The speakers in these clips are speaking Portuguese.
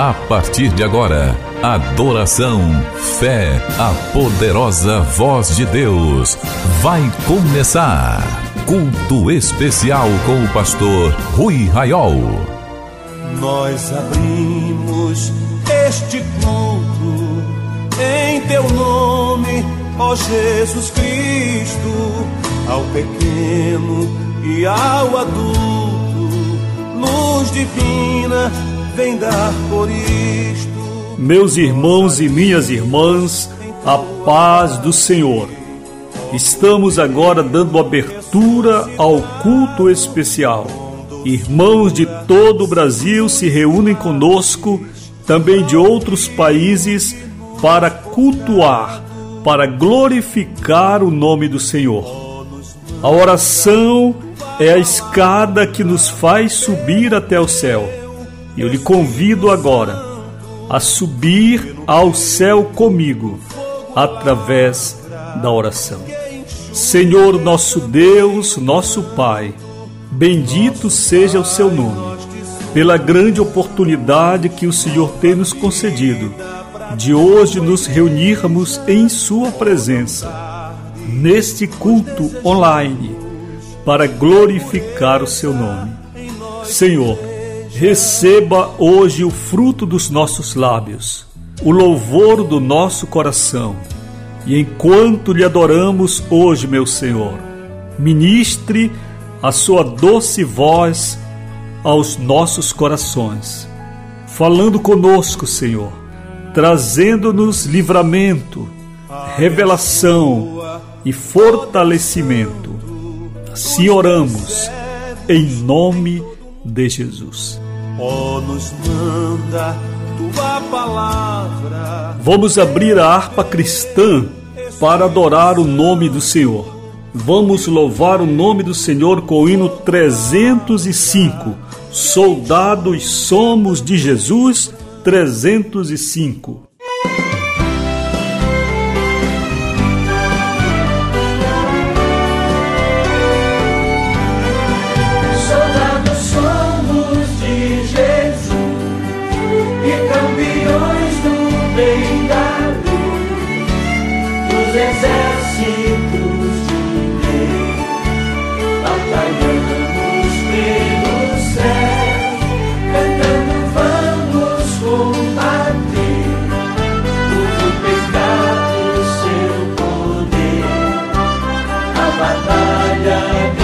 A partir de agora, adoração, fé, a poderosa voz de Deus. Vai começar. Culto especial com o pastor Rui Raiol. Nós abrimos este culto em teu nome, ó Jesus Cristo, ao pequeno e ao adulto, luz divina vem dar por isto. Meus irmãos e minhas irmãs, a paz do Senhor. Estamos agora dando abertura ao culto especial. Irmãos de todo o Brasil se reúnem conosco, também de outros países, para cultuar, para glorificar o nome do Senhor. A oração é a escada que nos faz subir até o céu. Eu lhe convido agora a subir ao céu comigo através da oração. Senhor nosso Deus, nosso Pai, bendito seja o seu nome, pela grande oportunidade que o Senhor tem nos concedido de hoje nos reunirmos em Sua presença, neste culto online, para glorificar o seu nome. Senhor, receba hoje o fruto dos nossos lábios, o louvor do nosso coração. E enquanto lhe adoramos hoje, meu Senhor, ministre a sua doce voz aos nossos corações, falando conosco, Senhor, trazendo-nos livramento, revelação e fortalecimento. Assim oramos, em nome de Jesus. Oh, nos manda tua palavra. Vamos abrir a harpa cristã para adorar o nome do Senhor. Vamos louvar o nome do Senhor com o hino 305. Soldados somos de Jesus 305. Ramadana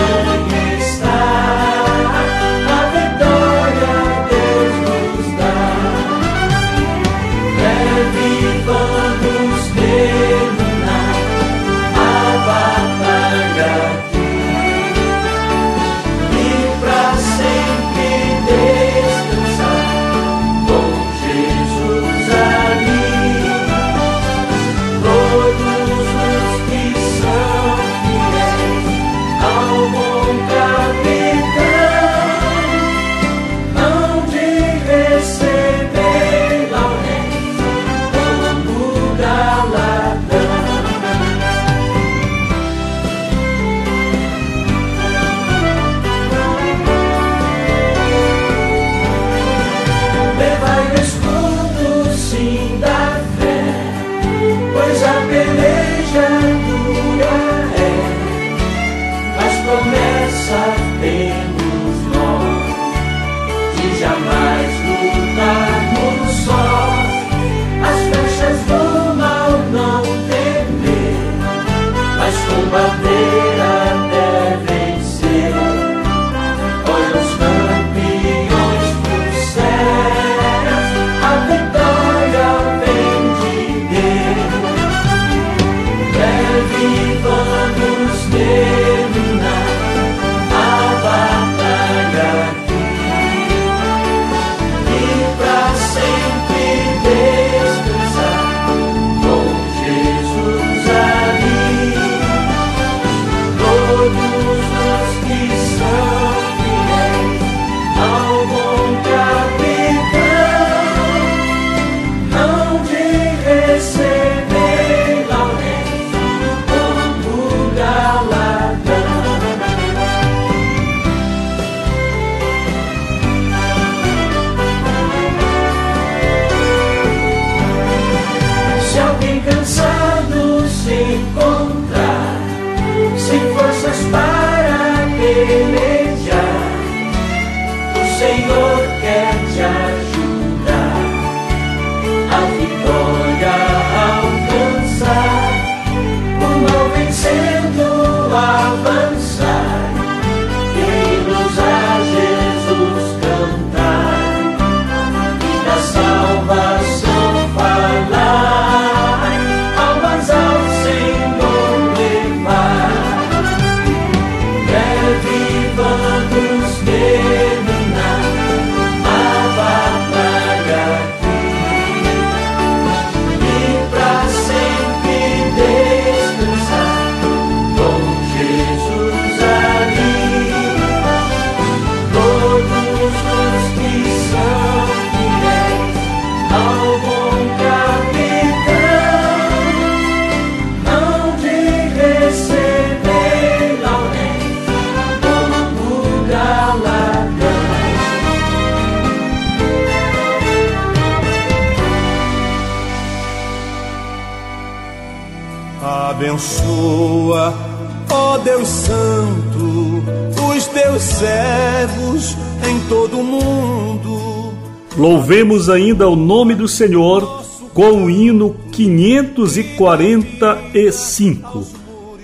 Louvemos ainda o nome do Senhor com o hino 545.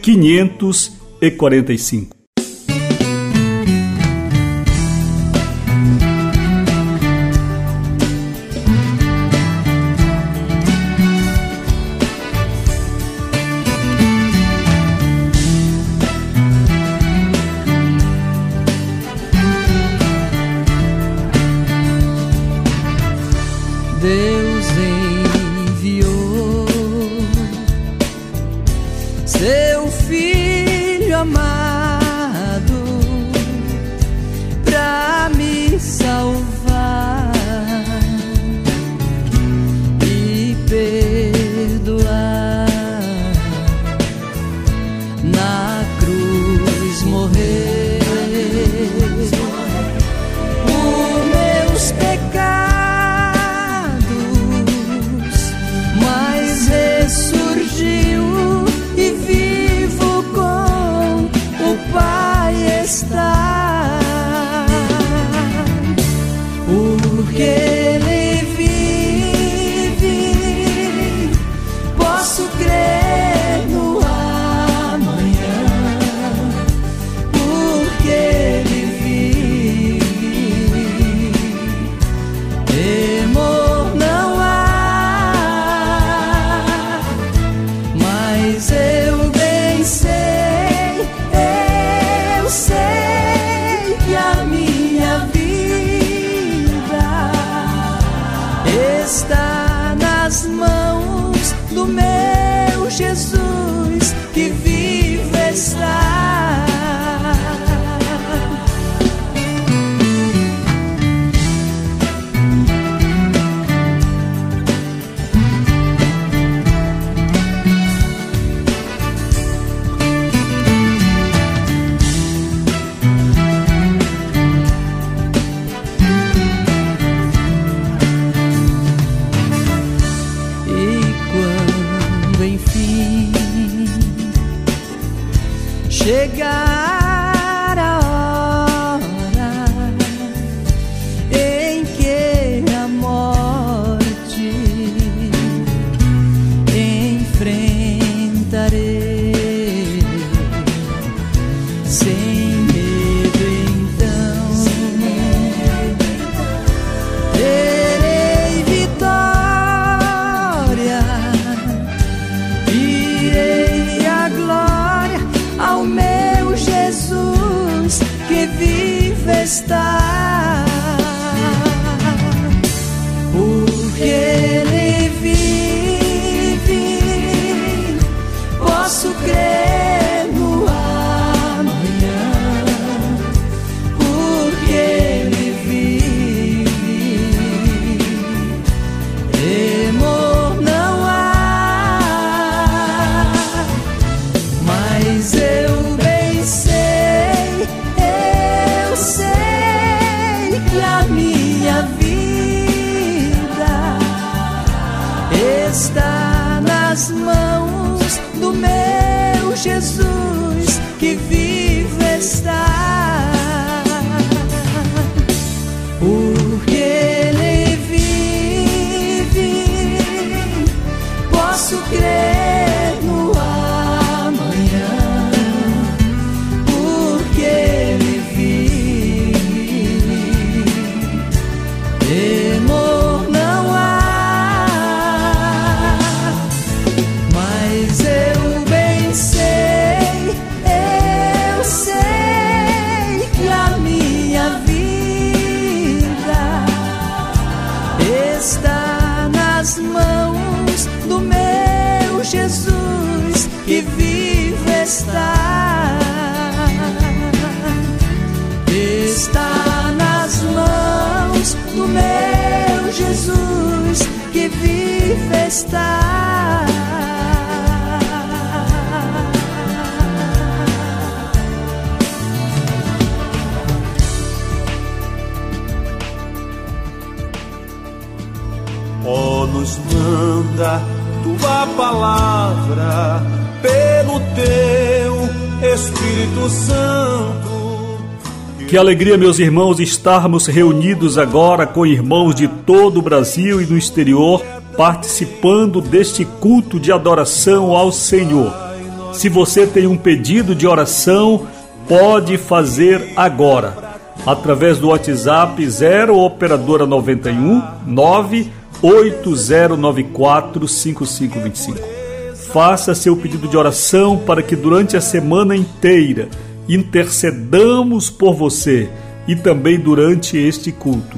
545. Espírito Santo. Que alegria, meus irmãos, estarmos reunidos agora com irmãos de todo o Brasil e no exterior, participando deste culto de adoração ao Senhor. Se você tem um pedido de oração, pode fazer agora, através do WhatsApp 0 operadora 91 98094 5525. Faça seu pedido de oração para que durante a semana inteira intercedamos por você e também durante este culto.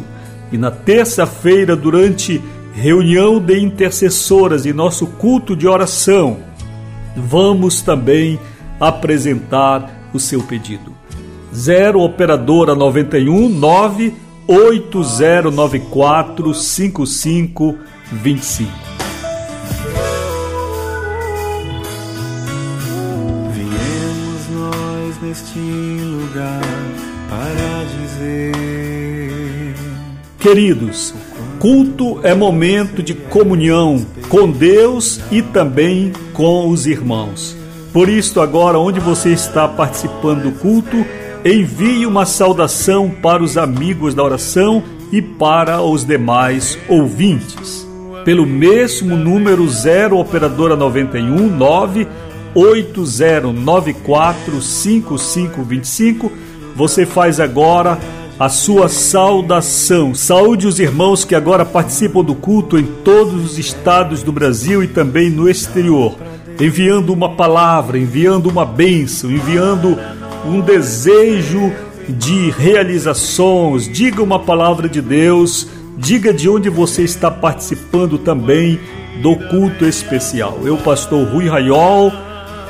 E na terça-feira, durante reunião de intercessoras e nosso culto de oração, vamos também apresentar o seu pedido. 0 operadora 91 98094 5525. Nós neste lugar para dizer. Queridos, culto é momento de comunhão com Deus e também com os irmãos. Por isso, agora, onde você está participando do culto, envie uma saudação para os amigos da oração e para os demais ouvintes. Pelo mesmo número 0 operadora 91 9 8094 5525, você faz agora a sua saudação. Saúde os irmãos que agora participam do culto em todos os estados do Brasil e também no exterior enviando uma palavra, enviando uma bênção, enviando um desejo de realizações. Diga uma palavra de Deus, diga de onde você está participando também do culto especial. Eu, pastor Rui Raiol,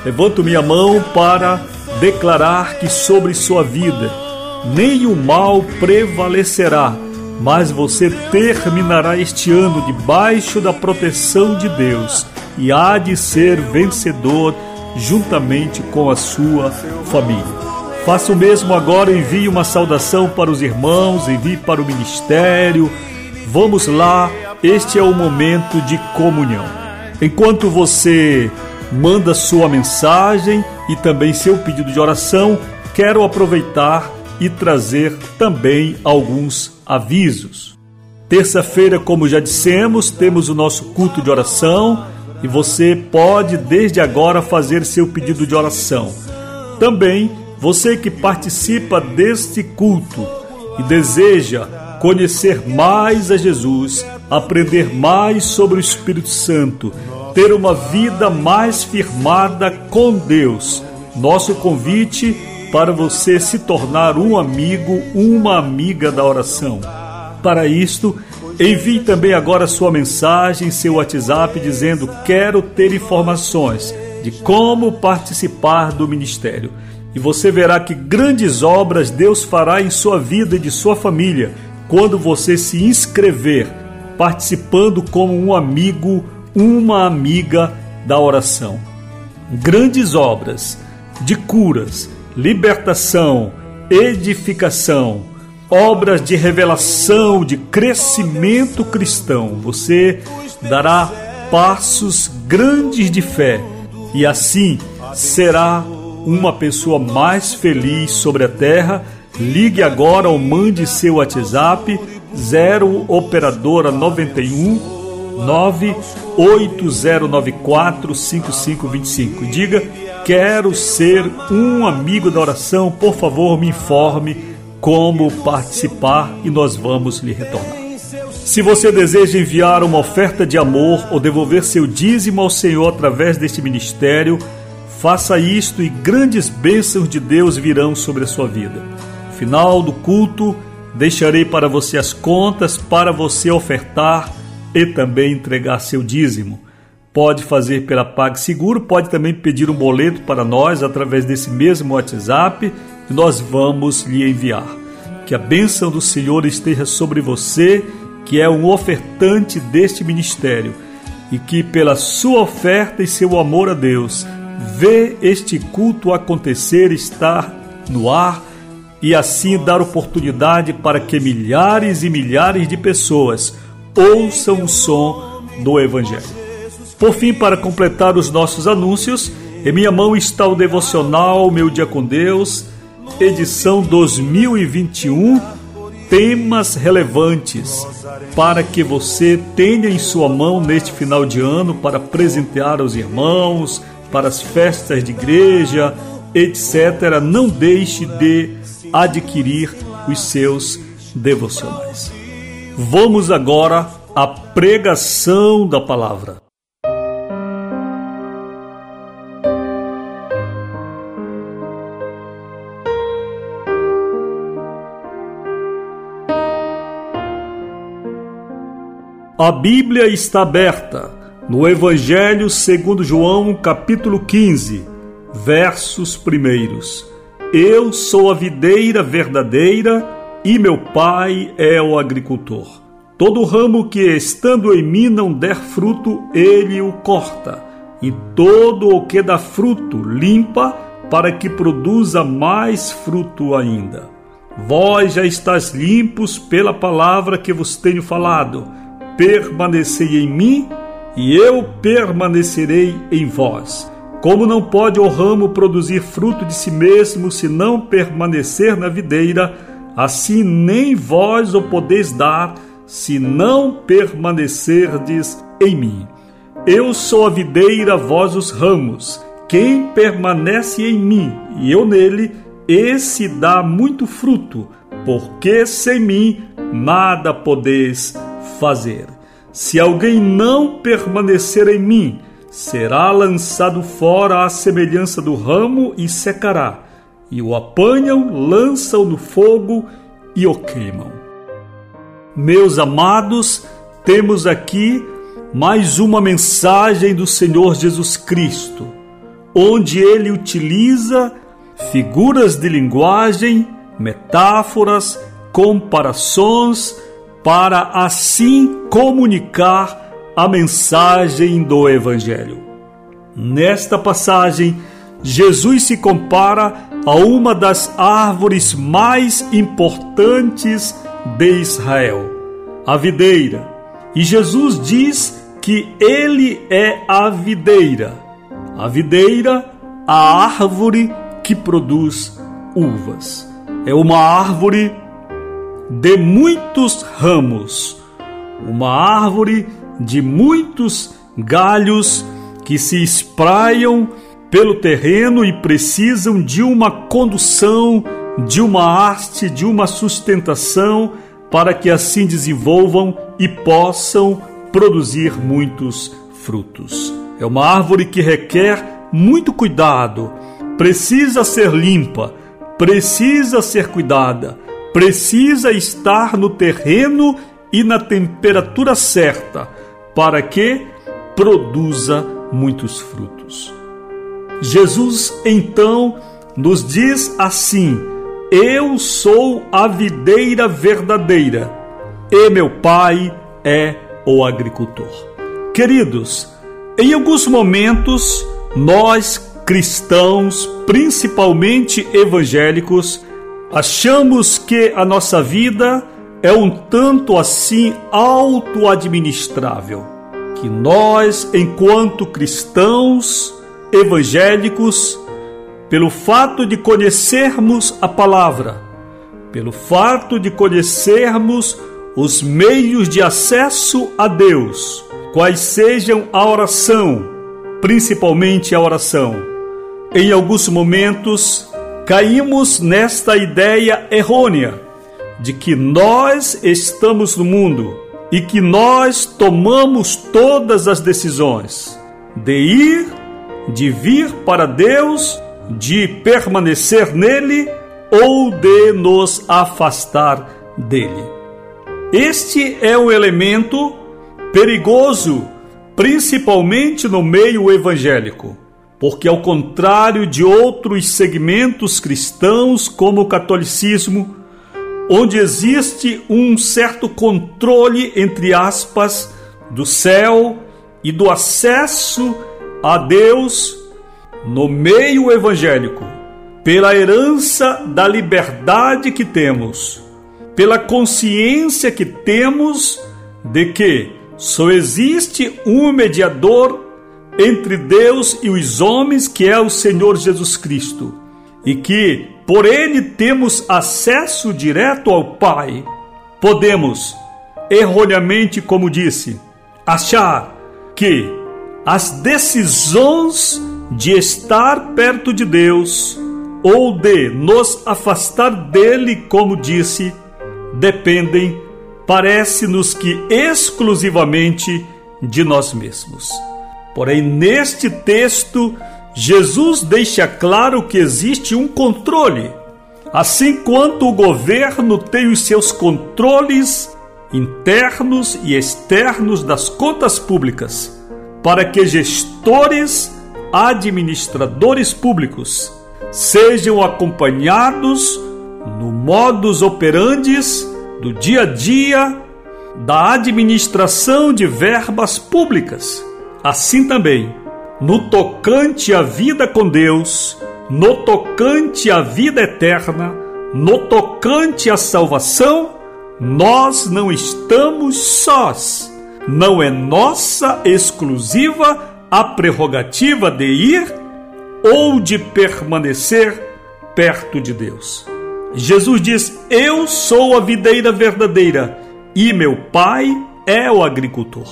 levanto minha mão para declarar que sobre sua vida nem o mal prevalecerá, mas você terminará este ano debaixo da proteção de Deus e há de ser vencedor juntamente com a sua família. Faça o mesmo agora, envie uma saudação para os irmãos, envie para o ministério. Vamos lá, este é o momento de comunhão. Enquanto você manda sua mensagem e também seu pedido de oração, quero aproveitar e trazer também alguns avisos. Terça-feira, como já dissemos, temos o nosso culto de oração e você pode desde agora fazer seu pedido de oração. Também você que participa deste culto e deseja conhecer mais a Jesus, aprender mais sobre o Espírito Santo, ter uma vida mais firmada com Deus. Nosso convite para você se tornar um amigo, uma amiga da oração. Para isto, Envie também agora sua mensagem, seu WhatsApp, dizendo: Quero ter informações de como participar do ministério. E você verá que grandes obras Deus fará em sua vida e de sua família quando você se inscrever, participando como um amigo, uma amiga da oração. Grandes obras de curas, libertação, edificação obras de revelação, de crescimento cristão. Você dará passos grandes de fé e assim será uma pessoa mais feliz sobre a terra. Ligue agora ou mande seu WhatsApp 0 operadora 91 98094 5525. Diga: "Quero ser um amigo da oração, por favor, me informe como participar e nós vamos lhe retornar. Se você deseja enviar uma oferta de amor ou devolver seu dízimo ao Senhor através deste ministério, faça isto e grandes bênçãos de Deus virão sobre a sua vida. Final do culto, deixarei para você as contas para você ofertar e também entregar seu dízimo. Pode fazer pela PagSeguro, pode também pedir um boleto para nós através desse mesmo WhatsApp nós vamos lhe enviar. Que a bênção do Senhor esteja sobre você, que é um ofertante deste ministério, e que pela sua oferta e seu amor a Deus, vê este culto acontecer, estar no ar e assim dar oportunidade para que milhares e milhares de pessoas ouçam o som do Evangelho. Por fim, para completar os nossos anúncios, Em minha mão está o devocional Meu Dia com Deus, edição 2021, temas relevantes para que você tenha em sua mão neste final de ano para presentear aos irmãos, para as festas de igreja, etc. Não deixe de adquirir os seus devocionais. Vamos agora à pregação da palavra. A Bíblia está aberta no Evangelho segundo João, capítulo 15, versos primeiros. Eu sou a videira verdadeira e meu pai é o agricultor. Todo ramo que estando em mim não der fruto, ele o corta, e todo o que dá fruto limpa, para que produza mais fruto ainda. Vós já estáis limpos pela palavra que vos tenho falado permanecei em mim e eu permanecerei em vós. Como não pode o ramo produzir fruto de si mesmo se não permanecer na videira, assim nem vós o podeis dar se não permanecerdes em mim. Eu sou a videira, vós os ramos. Quem permanece em mim e eu nele, esse dá muito fruto, porque sem mim nada podeis fazer. Se alguém não permanecer em mim, será lançado fora à semelhança do ramo e secará. E o apanham, lançam no fogo e o queimam. Meus amados, temos aqui mais uma mensagem do Senhor Jesus Cristo, onde ele utiliza figuras de linguagem, metáforas, comparações para assim comunicar a mensagem do Evangelho. Nesta passagem, Jesus se compara a uma das árvores mais importantes de Israel, a videira. E Jesus diz que ele é a videira. A videira, a árvore que produz uvas. É uma árvore de muitos ramos, uma árvore de muitos galhos que se espraiam pelo terreno e precisam de uma condução, de uma haste, de uma sustentação para que assim desenvolvam e possam produzir muitos frutos. É uma árvore que requer muito cuidado, precisa ser limpa, precisa ser cuidada, precisa estar no terreno e na temperatura certa para que produza muitos frutos. Jesus então nos diz assim: Eu sou a videira verdadeira e meu Pai é o agricultor. Queridos, em alguns momentos nós cristãos, principalmente evangélicos, Achamos que a nossa vida é um tanto assim auto-administrável, que nós, enquanto cristãos evangélicos, pelo fato de conhecermos a palavra, pelo fato de conhecermos os meios de acesso a Deus, quais sejam a oração, principalmente a oração, em alguns momentos caímos nesta ideia errônea de que nós estamos no mundo e que nós tomamos todas as decisões de ir, de vir para Deus, de permanecer nele ou de nos afastar dele. Este é um elemento perigoso, principalmente no meio evangélico porque, ao contrário de outros segmentos cristãos, como o catolicismo, onde existe um certo controle, entre aspas, do céu e do acesso a Deus no meio evangélico, pela herança da liberdade que temos, pela consciência que temos de que só existe um mediador entre Deus e os homens, que é o Senhor Jesus Cristo, e que por ele temos acesso direto ao Pai. Podemos, erroneamente, como disse, achar que as decisões de estar perto de Deus ou de nos afastar dele, como disse, dependem, parece-nos que exclusivamente de nós mesmos. Porém, neste texto, Jesus deixa claro que existe um controle. Assim quanto o governo tem os seus controles internos e externos das contas públicas, para que gestores, administradores públicos sejam acompanhados no modus operandis do dia a dia da administração de verbas públicas. Assim também, no tocante à vida com Deus, no tocante à vida eterna, no tocante à salvação, nós não estamos sós. Não é nossa exclusiva a prerrogativa de ir ou de permanecer perto de Deus. Jesus diz: Eu sou a videira verdadeira e meu pai é o agricultor.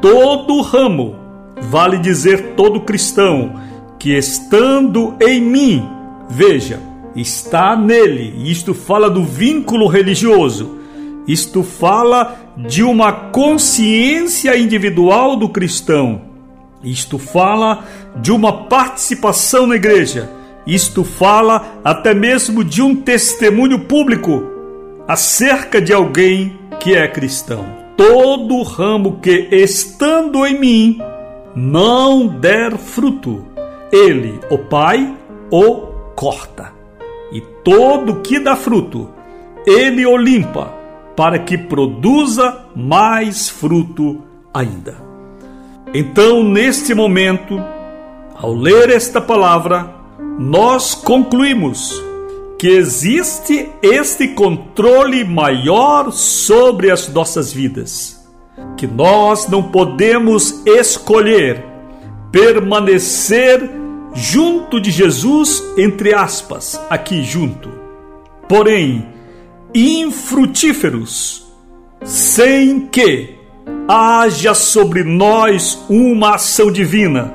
Todo ramo, vale dizer todo cristão, que estando em mim, veja, está nele, isto fala do vínculo religioso, isto fala de uma consciência individual do cristão isto fala de uma participação na igreja. Isto fala até mesmo de um testemunho público acerca de alguém que é cristão. Todo ramo que, estando em mim, não der fruto, ele, o Pai, o corta. E todo que dá fruto, ele o limpa, para que produza mais fruto ainda. Então, neste momento, ao ler esta palavra, nós concluímos que existe este controle maior sobre as nossas vidas, que nós não podemos escolher permanecer junto de Jesus, entre aspas, aqui junto. Porém, infrutíferos, sem que haja sobre nós uma ação divina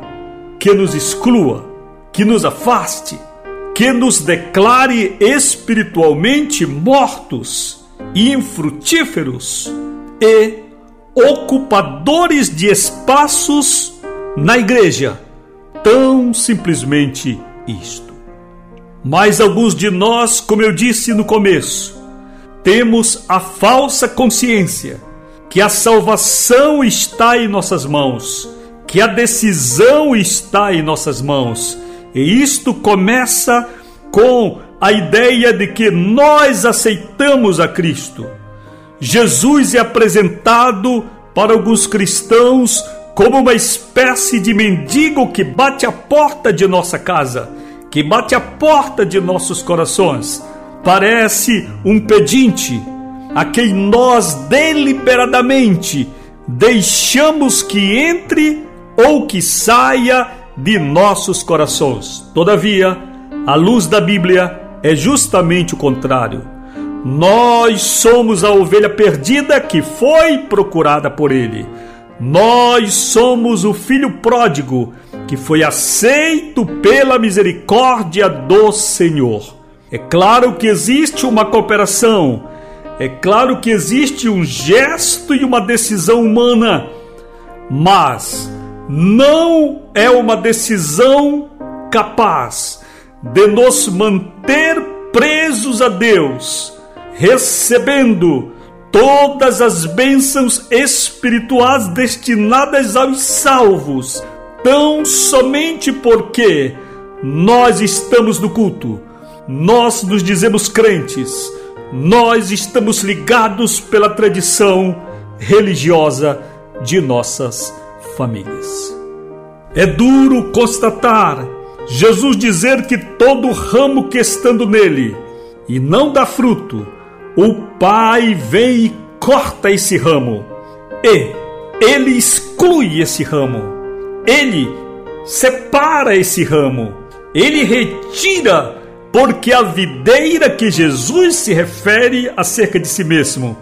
que nos exclua, que nos afaste, que nos declare espiritualmente mortos, infrutíferos e ocupadores de espaços na igreja. Tão simplesmente isto. Mas alguns de nós, como eu disse no começo, temos a falsa consciência que a salvação está em nossas mãos, que a decisão está em nossas mãos. E isto começa com a ideia de que nós aceitamos a Cristo. Jesus é apresentado para alguns cristãos como uma espécie de mendigo que bate a porta de nossa casa, que bate a porta de nossos corações. Parece um pedinte, a quem nós deliberadamente deixamos que entre ou que saia de nossos corações. Todavia, a luz da Bíblia é justamente o contrário. Nós somos a ovelha perdida que foi procurada por ele. Nós somos o filho pródigo que foi aceito pela misericórdia do Senhor. É claro que existe uma cooperação. É claro que existe um gesto e uma decisão humana, mas não é uma decisão capaz de nos manter presos a Deus, recebendo todas as bênçãos espirituais destinadas aos salvos, tão somente porque nós estamos no culto, nós nos dizemos crentes. Nós estamos ligados pela tradição religiosa de nossas famílias. É duro constatar Jesus dizer que todo ramo que estando nele e não dá fruto, o Pai vem e corta esse ramo, e ele exclui esse ramo, ele separa esse ramo, ele retira, porque a videira que Jesus se refere acerca de si mesmo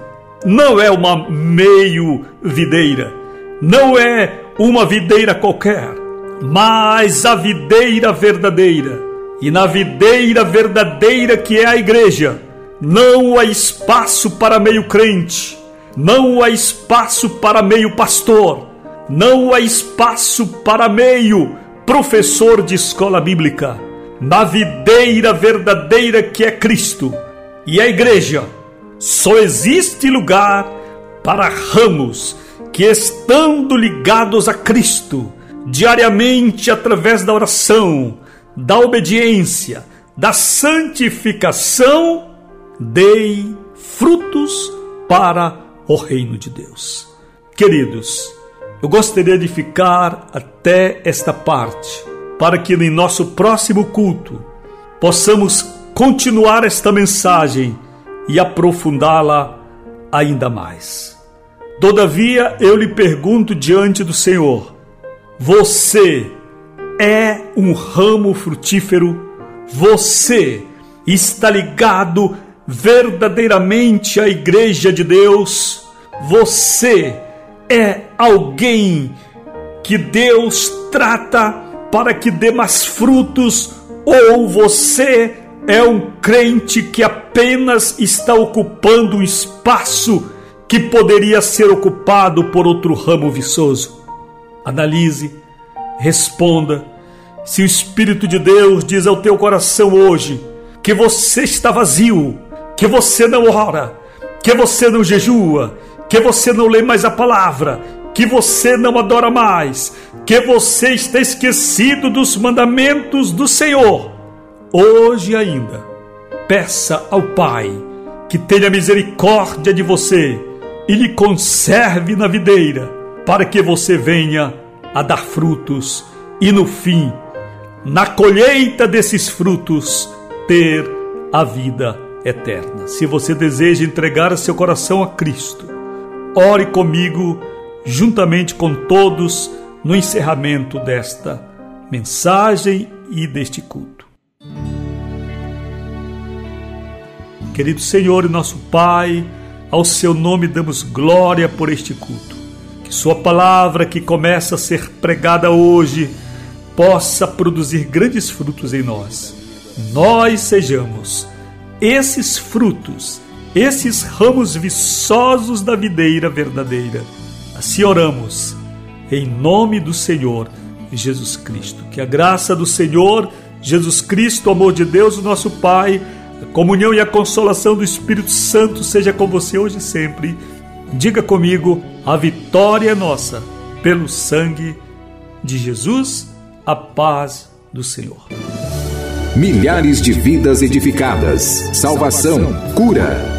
não é uma meio videira, não é uma videira qualquer, mas a videira verdadeira. E na videira verdadeira que é a igreja, não há espaço para meio crente, não há espaço para meio pastor, não há espaço para meio professor de escola bíblica. Na videira verdadeira que é Cristo e a igreja, só existe lugar para ramos que, estando ligados a Cristo, diariamente através da oração, da obediência, da santificação, dei frutos para o reino de Deus. Queridos, eu gostaria de ficar até esta parte, para que em nosso próximo culto possamos continuar esta mensagem e aprofundá-la ainda mais. Todavia, eu lhe pergunto diante do Senhor: você é um ramo frutífero? Você está ligado verdadeiramente à Igreja de Deus? Você é alguém que Deus trata para que dê mais frutos? Ou você é um crente que apenas está ocupando um espaço que poderia ser ocupado por outro ramo viçoso? Analise, responda. Se o Espírito de Deus diz ao teu coração hoje que você está vazio, que você não ora, que você não jejua, que você não lê mais a palavra, que você não adora mais, que você está esquecido dos mandamentos do Senhor, hoje ainda, peça ao Pai que tenha misericórdia de você e lhe conserve na videira, para que você venha a dar frutos e no fim, na colheita desses frutos, ter a vida eterna. Se você deseja entregar seu coração a Cristo, ore comigo juntamente com todos no encerramento desta mensagem e deste culto. Querido Senhor e nosso Pai, ao seu nome damos glória por este culto. Que Sua palavra, que começa a ser pregada hoje, possa produzir grandes frutos em nós. Nós sejamos esses frutos, esses ramos viçosos da videira verdadeira. Assim oramos, em nome do Senhor Jesus Cristo. Que a graça do Senhor Jesus Cristo, o amor de Deus, o nosso Pai, a comunhão e a consolação do Espírito Santo seja com você hoje e sempre. Diga comigo: a vitória é nossa, pelo sangue de Jesus, a paz do Senhor. Milhares de vidas edificadas, salvação, cura.